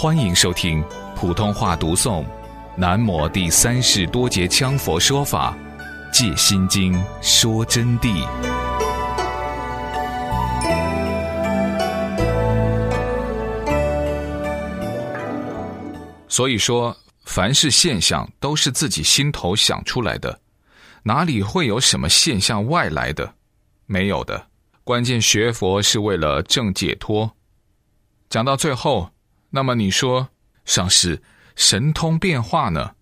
欢迎收听普通话读诵《南摩第三世多杰羌佛说法·戒心经》说真谛。所以说，凡是现象都是自己心头想出来的，哪里会有什么现象外来的？没有的。关键学佛是为了正解脱。讲到最后。那么你说，上师神通变化呢？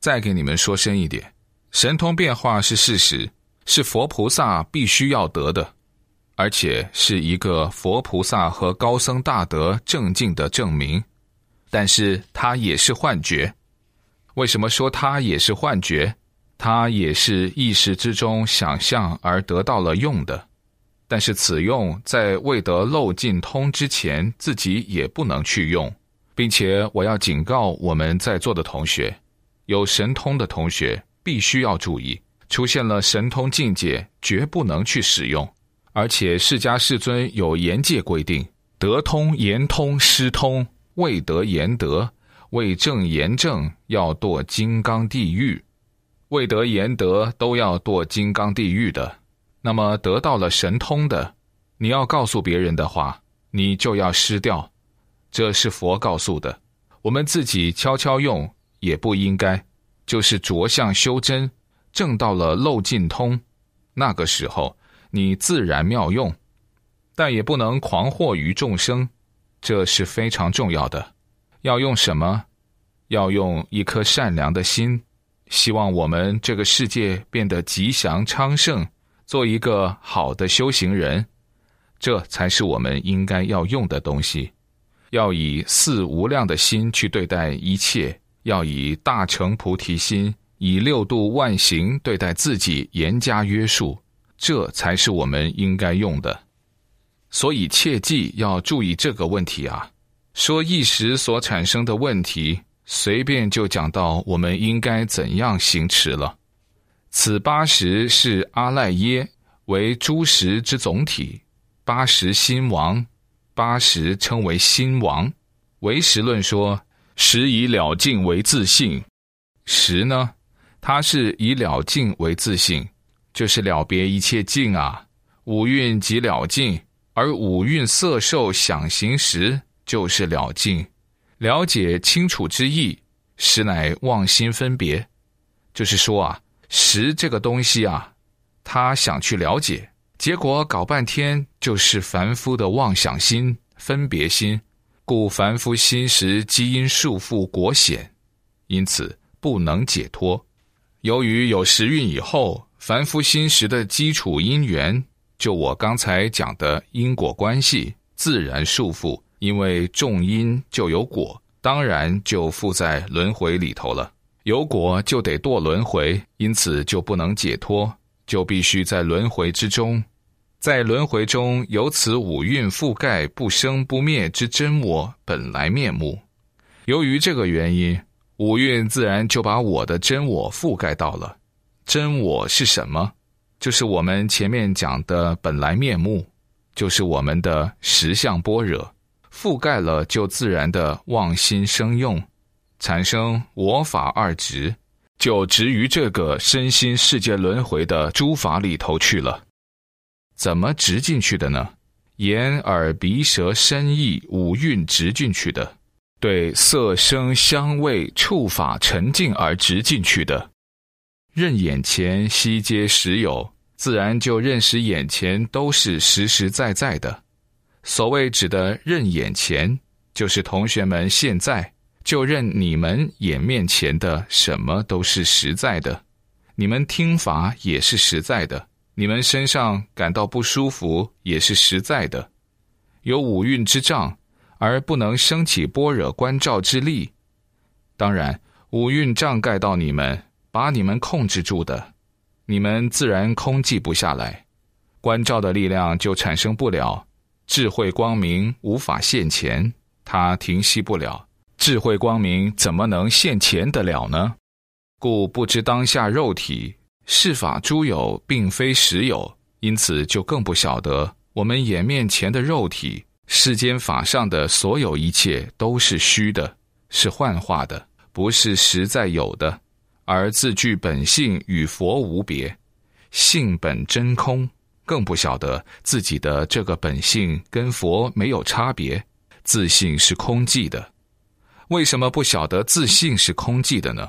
再给你们说深一点，神通变化是事实，是佛菩萨必须要得的，而且是一个佛菩萨和高僧大德正境的证明。但是它也是幻觉。为什么说它也是幻觉？它也是意识之中想象而得到了用的。但是此用在未得漏尽通之前，自己也不能去用，并且我要警告我们在座的同学，有神通的同学必须要注意，出现了神通境界，绝不能去使用。而且释迦世尊有严戒规定：得通、言通、失通，未得言得，未正言正，要堕金刚地狱；未得言得，都要堕金刚地狱的。那么得到了神通的，你要告诉别人的话，你就要失掉。这是佛告诉的，我们自己悄悄用也不应该。就是着相修真，正到了漏尽通，那个时候你自然妙用，但也不能狂惑于众生，这是非常重要的。要用什么？要用一颗善良的心，希望我们这个世界变得吉祥昌盛。做一个好的修行人，这才是我们应该要用的东西。要以四无量的心去对待一切，要以大乘菩提心，以六度万行对待自己，严加约束，这才是我们应该用的。所以切记要注意这个问题啊！说一时所产生的问题，随便就讲到我们应该怎样行持了。此八十是阿赖耶为诸十之总体，八十心王，八十称为心王。唯识论说十以了尽为自信，十呢，它是以了尽为自性，就是了别一切境啊。五蕴即了尽，而五蕴色受想行识就是了尽。了解清楚之意，实乃妄心分别，就是说啊。识这个东西啊，他想去了解，结果搞半天就是凡夫的妄想心、分别心，故凡夫心识基因束缚果显，因此不能解脱。由于有时运以后，凡夫心识的基础因缘，就我刚才讲的因果关系，自然束缚，因为种因就有果，当然就附在轮回里头了。有果就得堕轮回，因此就不能解脱，就必须在轮回之中，在轮回中有此五蕴覆盖不生不灭之真我本来面目。由于这个原因，五蕴自然就把我的真我覆盖到了。真我是什么？就是我们前面讲的本来面目，就是我们的实相般若，覆盖了就自然的妄心生用。产生我法二执，就执于这个身心世界轮回的诸法里头去了。怎么执进去的呢？眼耳鼻舌身意五蕴执进去的，对色声香味触法沉静而执进去的。认眼前悉皆实有，自然就认识眼前都是实实在在的。所谓指的认眼前，就是同学们现在。就任你们眼面前的什么都是实在的，你们听法也是实在的，你们身上感到不舒服也是实在的。有五蕴之障，而不能升起般若观照之力。当然，五蕴障盖到你们，把你们控制住的，你们自然空寂不下来，观照的力量就产生不了，智慧光明无法现前，它停息不了。智慧光明怎么能现前得了呢？故不知当下肉体是法诸有，并非实有，因此就更不晓得我们眼面前的肉体世间法上的所有一切都是虚的，是幻化的，不是实在有的，而自具本性与佛无别，性本真空，更不晓得自己的这个本性跟佛没有差别，自信是空寂的。为什么不晓得自信是空寂的呢？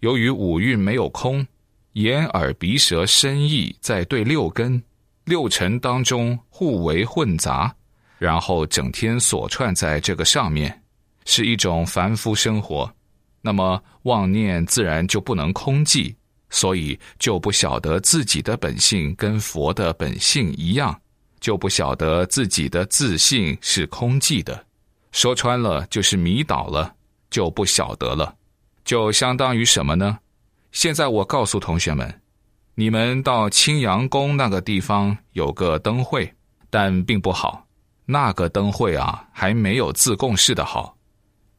由于五蕴没有空，眼耳鼻舌身意在对六根、六尘当中互为混杂，然后整天锁串在这个上面，是一种凡夫生活。那么妄念自然就不能空寂，所以就不晓得自己的本性跟佛的本性一样，就不晓得自己的自信是空寂的。说穿了就是迷倒了。就不晓得了，就相当于什么呢？现在我告诉同学们，你们到青阳宫那个地方有个灯会，但并不好。那个灯会啊，还没有自贡市的好。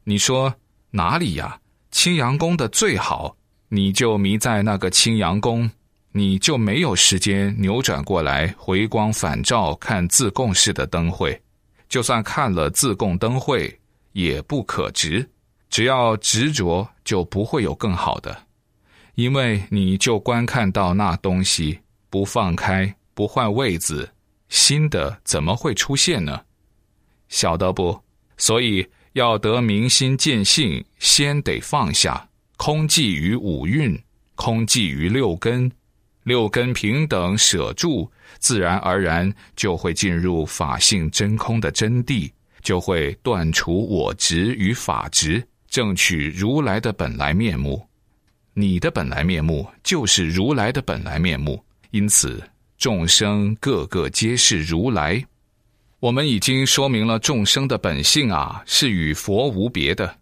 你说哪里呀？青阳宫的最好，你就迷在那个青阳宫，你就没有时间扭转过来回光返照看自贡市的灯会。就算看了自贡灯会，也不可值。只要执着，就不会有更好的，因为你就观看到那东西，不放开，不换位子，新的怎么会出现呢？晓得不？所以要得明心见性，先得放下空寂于五蕴，空寂于六根，六根平等舍住，自然而然就会进入法性真空的真谛，就会断除我执与法执。正取如来的本来面目，你的本来面目就是如来的本来面目，因此众生个个皆是如来。我们已经说明了众生的本性啊，是与佛无别的。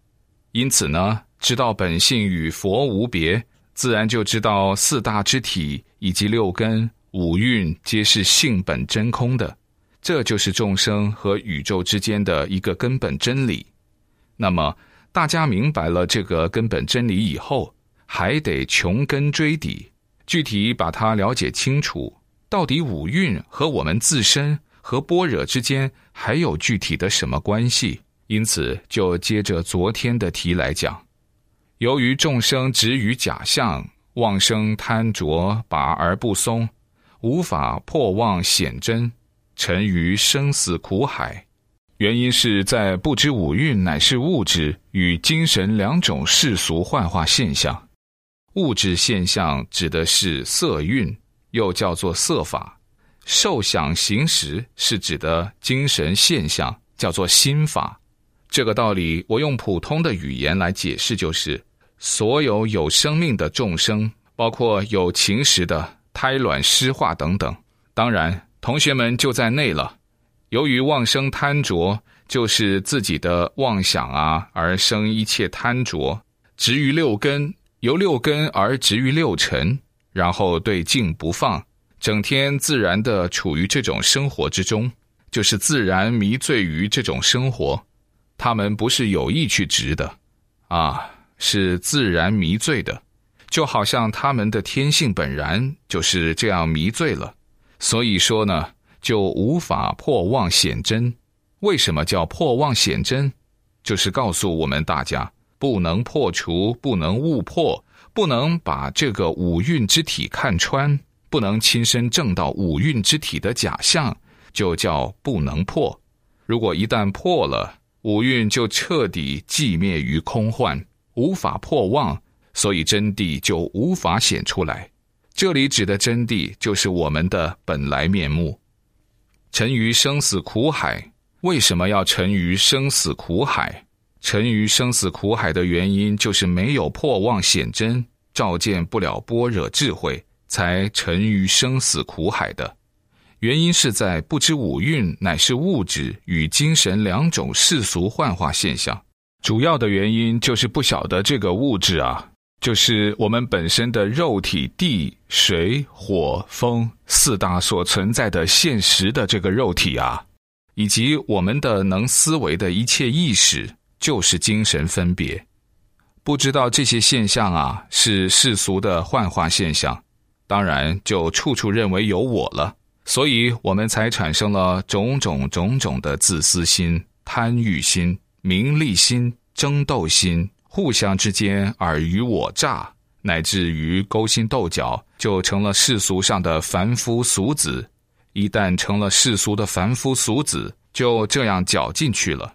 因此呢，知道本性与佛无别，自然就知道四大之体以及六根五蕴皆是性本真空的。这就是众生和宇宙之间的一个根本真理。那么。大家明白了这个根本真理以后，还得穷根追底，具体把它了解清楚。到底五蕴和我们自身和般若之间还有具体的什么关系？因此，就接着昨天的题来讲。由于众生执于假象，妄生贪着，拔而不松，无法破妄显真，沉于生死苦海。原因是在不知五蕴乃是物质与精神两种世俗幻化现象。物质现象指的是色蕴，又叫做色法；受想行识是指的精神现象，叫做心法。这个道理，我用普通的语言来解释，就是所有有生命的众生，包括有情识的胎卵湿化等等，当然同学们就在内了。由于妄生贪着，就是自己的妄想啊，而生一切贪着，执于六根，由六根而执于六尘，然后对境不放，整天自然的处于这种生活之中，就是自然迷醉于这种生活。他们不是有意去执的，啊，是自然迷醉的，就好像他们的天性本然就是这样迷醉了。所以说呢。就无法破妄显真。为什么叫破妄显真？就是告诉我们大家，不能破除，不能误破，不能把这个五蕴之体看穿，不能亲身证到五蕴之体的假象，就叫不能破。如果一旦破了，五蕴就彻底寂灭于空幻，无法破妄，所以真谛就无法显出来。这里指的真谛，就是我们的本来面目。沉于生死苦海，为什么要沉于生死苦海？沉于生死苦海的原因，就是没有破妄显真，照见不了般若智慧，才沉于生死苦海的。原因是在不知五蕴乃是物质与精神两种世俗幻化现象。主要的原因就是不晓得这个物质啊。就是我们本身的肉体、地、水、火、风四大所存在的现实的这个肉体啊，以及我们的能思维的一切意识，就是精神分别。不知道这些现象啊是世俗的幻化现象，当然就处处认为有我了，所以我们才产生了种种种种的自私心、贪欲心、名利心、争斗心，互相之间尔虞我诈，乃至于勾心斗角，就成了世俗上的凡夫俗子。一旦成了世俗的凡夫俗子，就这样搅进去了，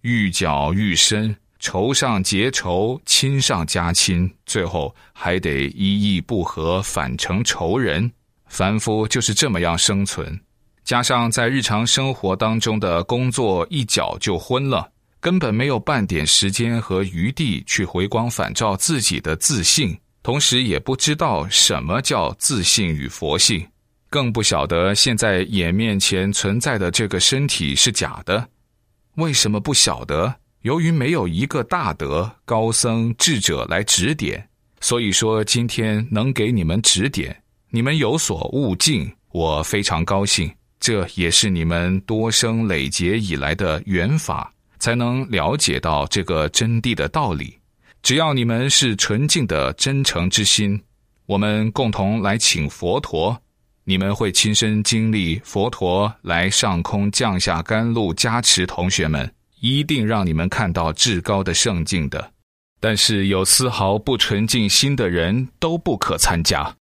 愈搅愈深，仇上结仇，亲上加亲，最后还得一意不合，反成仇人。凡夫就是这么样生存，加上在日常生活当中的工作一搅就昏了，根本没有半点时间和余地去回光返照自己的自信，同时也不知道什么叫自信与佛性，更不晓得现在眼面前存在的这个身体是假的。为什么不晓得？由于没有一个大德、高僧、智者来指点，所以说今天能给你们指点。你们有所悟境，我非常高兴。这也是你们多生累劫以来的缘法，才能了解到这个真谛的道理。只要你们是纯净的真诚之心，我们共同来请佛陀，你们会亲身经历佛陀来上空降下甘露加持同学们，一定让你们看到至高的圣境的。但是有丝毫不纯净心的人都不可参加。